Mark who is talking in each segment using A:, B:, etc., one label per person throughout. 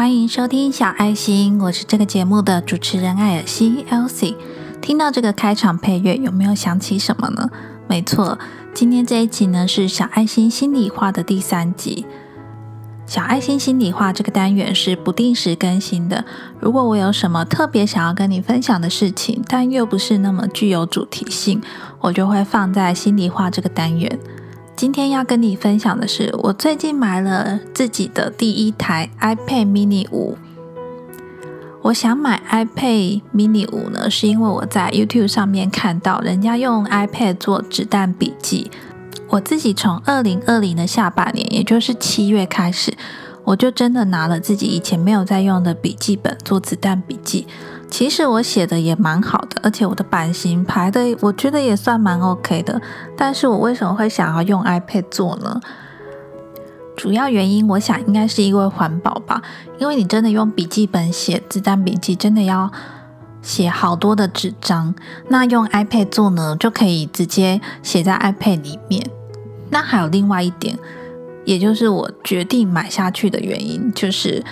A: 欢迎收听小爱心，我是这个节目的主持人艾尔西 （Elsie）。听到这个开场配乐，有没有想起什么呢？没错，今天这一集呢是小爱心心里话的第三集。小爱心心里话这个单元是不定时更新的。如果我有什么特别想要跟你分享的事情，但又不是那么具有主题性，我就会放在心里话这个单元。今天要跟你分享的是，我最近买了自己的第一台 iPad Mini 五。我想买 iPad Mini 五呢，是因为我在 YouTube 上面看到人家用 iPad 做子弹笔记。我自己从二零二零的下半年，也就是七月开始，我就真的拿了自己以前没有在用的笔记本做子弹笔记。其实我写的也蛮好的，而且我的版型排的，我觉得也算蛮 OK 的。但是我为什么会想要用 iPad 做呢？主要原因，我想应该是因为环保吧。因为你真的用笔记本写子弹笔记，真的要写好多的纸张。那用 iPad 做呢，就可以直接写在 iPad 里面。那还有另外一点，也就是我决定买下去的原因，就是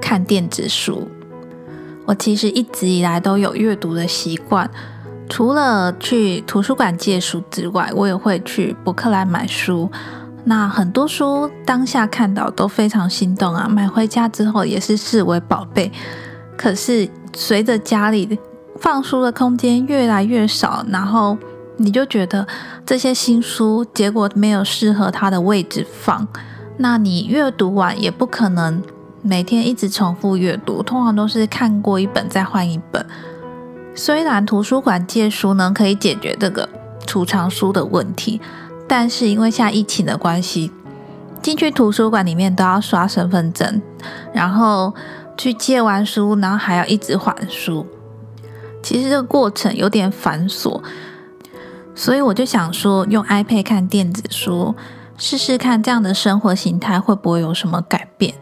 A: 看电子书。我其实一直以来都有阅读的习惯，除了去图书馆借书之外，我也会去博客来买书。那很多书当下看到都非常心动啊，买回家之后也是视为宝贝。可是随着家里放书的空间越来越少，然后你就觉得这些新书结果没有适合它的位置放，那你阅读完也不可能。每天一直重复阅读，通常都是看过一本再换一本。虽然图书馆借书呢可以解决这个储藏书的问题，但是因为现在疫情的关系，进去图书馆里面都要刷身份证，然后去借完书，然后还要一直还书，其实这个过程有点繁琐。所以我就想说，用 iPad 看电子书，试试看这样的生活形态会不会有什么改变。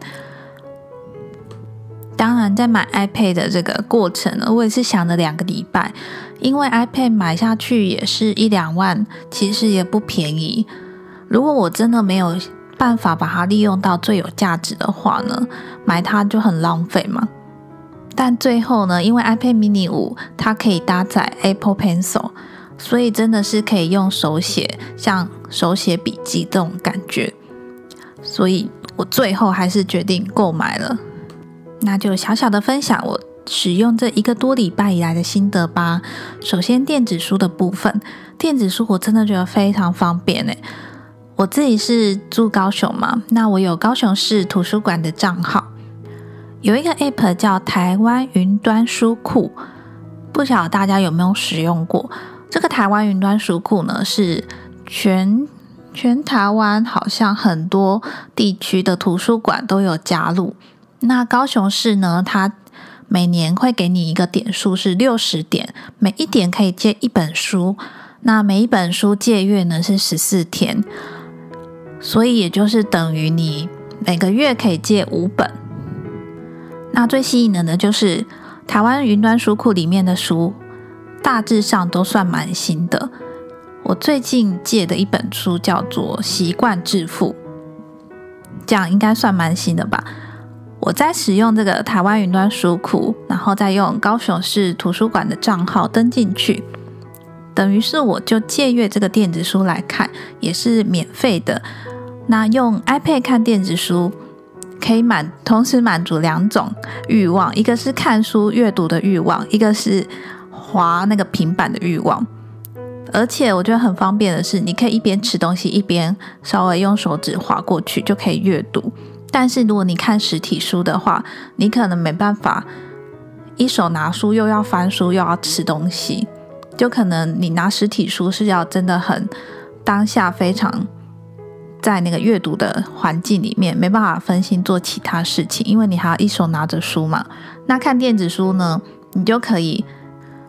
A: 当然，在买 iPad 的这个过程呢，我也是想了两个礼拜，因为 iPad 买下去也是一两万，其实也不便宜。如果我真的没有办法把它利用到最有价值的话呢，买它就很浪费嘛。但最后呢，因为 iPad Mini 五它可以搭载 Apple Pencil，所以真的是可以用手写，像手写笔记这种感觉，所以我最后还是决定购买了。那就小小的分享我使用这一个多礼拜以来的心得吧。首先，电子书的部分，电子书我真的觉得非常方便诶。我自己是住高雄嘛，那我有高雄市图书馆的账号，有一个 App 叫台湾云端书库，不晓得大家有没有使用过？这个台湾云端书库呢，是全全台湾好像很多地区的图书馆都有加入。那高雄市呢？它每年会给你一个点数是六十点，每一点可以借一本书。那每一本书借阅呢是十四天，所以也就是等于你每个月可以借五本。那最吸引人的就是台湾云端书库里面的书，大致上都算蛮新的。我最近借的一本书叫做《习惯致富》，这样应该算蛮新的吧。我在使用这个台湾云端书库，然后再用高雄市图书馆的账号登进去，等于是我就借阅这个电子书来看，也是免费的。那用 iPad 看电子书，可以满同时满足两种欲望，一个是看书阅读的欲望，一个是滑那个平板的欲望。而且我觉得很方便的是，你可以一边吃东西，一边稍微用手指滑过去，就可以阅读。但是如果你看实体书的话，你可能没办法一手拿书又要翻书又要吃东西，就可能你拿实体书是要真的很当下非常在那个阅读的环境里面，没办法分心做其他事情，因为你还要一手拿着书嘛。那看电子书呢，你就可以，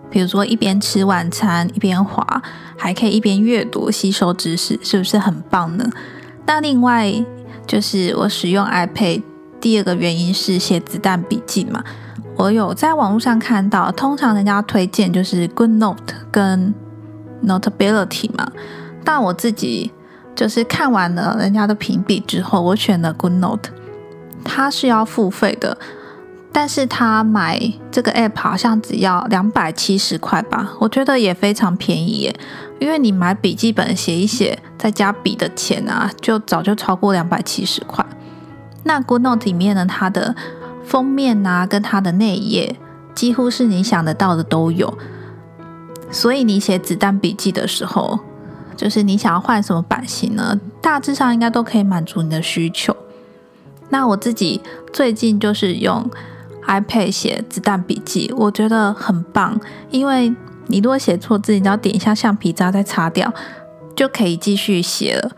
A: 比如说一边吃晚餐一边滑，还可以一边阅读吸收知识，是不是很棒呢？那另外。就是我使用 iPad 第二个原因是写子弹笔记嘛。我有在网络上看到，通常人家推荐就是 Good Note 跟 Notability 嘛。但我自己就是看完了人家的评比之后，我选了 Good Note。它是要付费的，但是他买这个 app 好像只要两百七十块吧，我觉得也非常便宜耶。因为你买笔记本写一写，再加笔的钱啊，就早就超过两百七十块。那 GoodNote 里面呢，它的封面啊，跟它的内页，几乎是你想得到的都有。所以你写子弹笔记的时候，就是你想要换什么版型呢？大致上应该都可以满足你的需求。那我自己最近就是用 iPad 写子弹笔记，我觉得很棒，因为你如果写错字，你只要点一下橡皮擦再擦掉，就可以继续写了。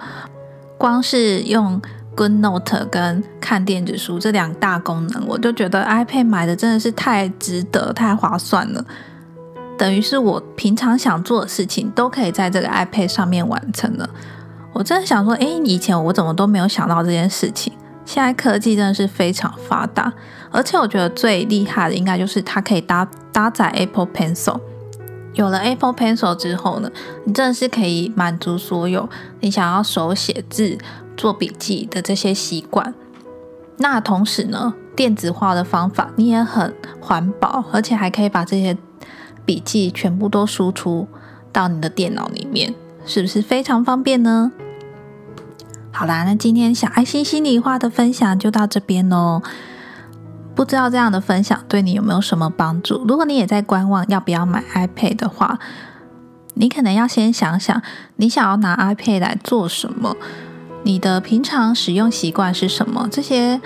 A: 光是用 GoodNote 跟看电子书这两大功能，我就觉得 iPad 买的真的是太值得、太划算了。等于是我平常想做的事情，都可以在这个 iPad 上面完成了。我真的想说，诶，以前我怎么都没有想到这件事情。现在科技真的是非常发达，而且我觉得最厉害的应该就是它可以搭搭载 Apple Pencil。有了 Apple Pencil 之后呢，你真的是可以满足所有你想要手写字、做笔记的这些习惯。那同时呢，电子化的方法你也很环保，而且还可以把这些笔记全部都输出到你的电脑里面，是不是非常方便呢？好啦，那今天小爱心心里话的分享就到这边喽。不知道这样的分享对你有没有什么帮助？如果你也在观望要不要买 iPad 的话，你可能要先想想，你想要拿 iPad 来做什么？你的平常使用习惯是什么？这些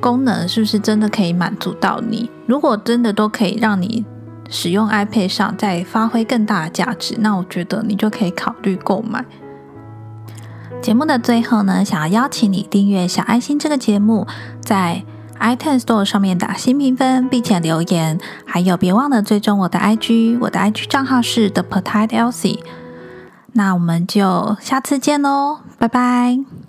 A: 功能是不是真的可以满足到你？如果真的都可以让你使用 iPad 上再发挥更大的价值，那我觉得你就可以考虑购买。节目的最后呢，想要邀请你订阅小爱心这个节目，在。iTunes Store 上面打新评分，并且留言，还有别忘了追踪我的 IG，我的 IG 账号是 The Petite Elsie。那我们就下次见喽，拜拜。